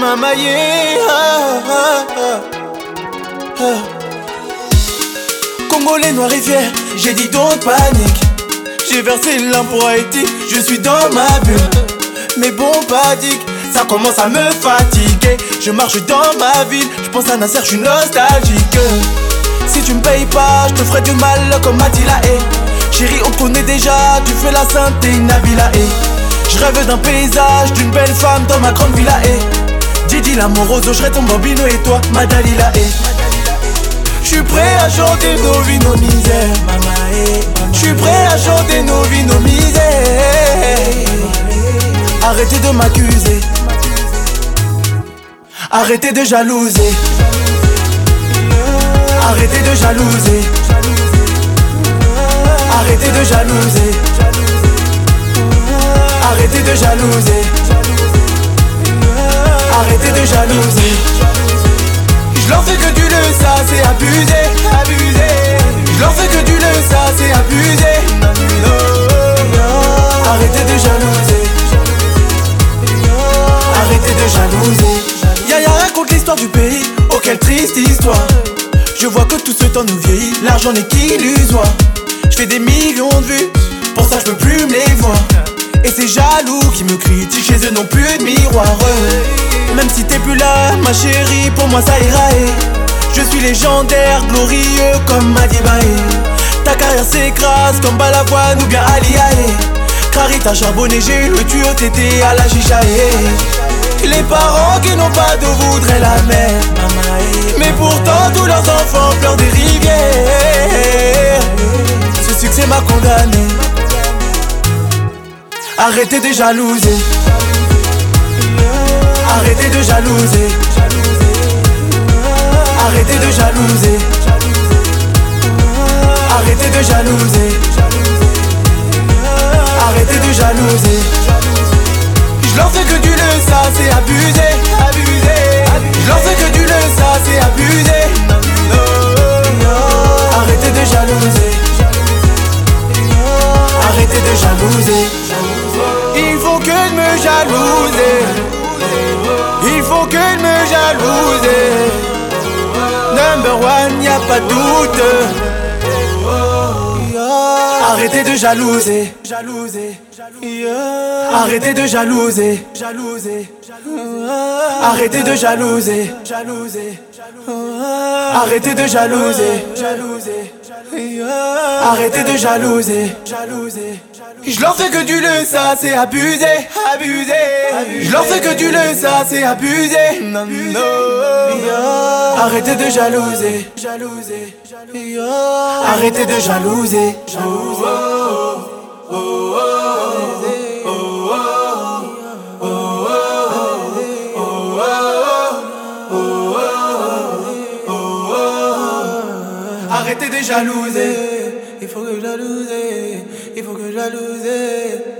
Mama ah, ah, ah. Congolais noir fier, j'ai dit don't panique J'ai versé l'un pour Haïti, je suis dans ma bulle. Mais bon padique, ça commence à me fatiguer. Je marche dans ma ville, je pense à Nasser, je suis nostalgique. Si tu me payes pas, je te ferai du mal comme m'a dit la haie Chérie, on connaît déjà, tu fais la sainte et Nabila Je rêve d'un paysage, d'une belle femme dans ma grande villa et Didi l'amoroso, je ton bambino et toi, ma Dalila je suis prêt à chanter nos vies, nos misères. Je suis prêt à chanter nos vies, nos misères. Arrêtez de m'accuser. Arrêtez de jalouser. Arrêtez de jalouser. Arrêtez de jalouser. Arrêtez de jalouser. C'est abusé, abusé. Je leur fais que du le ça c'est abusé. Arrêtez de jalouser. Arrêtez de jalouser. Yaya raconte l'histoire du pays. Oh quelle triste histoire. Je vois que tout ce temps nous vieillit. L'argent n'est qu'illusoire. Je fais des millions de vues. Pour ça je peux plus me les voir. Et ces jaloux qui me critiquent chez eux n'ont plus de miroir Même si t'es plus là ma chérie pour moi ça ira Je suis légendaire, glorieux comme Madibae Ta carrière s'écrase comme Balavoine ou bien Crary t'as charbonné, j'ai eu le tuyau, t'étais à la chicha Les parents qui n'ont pas d'eau voudraient la mer Mais pourtant tous leurs enfants pleurent des rivières. Ce succès m'a condamné. Arrêtez de jalouser. Arrêtez de jalouser. De jalouser. Arrêtez de jalouser. Arrêtez de jalouser. Je leur que du le ça c'est abusé, abusé. Je leur que du le ça c'est abusé. Arrêtez de jalouser. Arrêtez de jalouser. Il faut que de me jalouser. Il faut que de me jalouser. Number one, y a pas de doute. Arrêtez de jalouser, jalouser, Arrêtez de jalouser, jalouser. Arrêtez de jalouser, jalouser. Arrêtez de jalouser, jalouser. Arrêtez de jalouser, jalouser. Je leur fais que du le ça c'est abusé, abusé. Je leur fais que du le ça c'est abusé. Arrêtez de jalouser, jalouser. Arrêtez de jalouser, jalouser. Arrêtez de jalouser, il faut que jalouse, il faut que jalouse.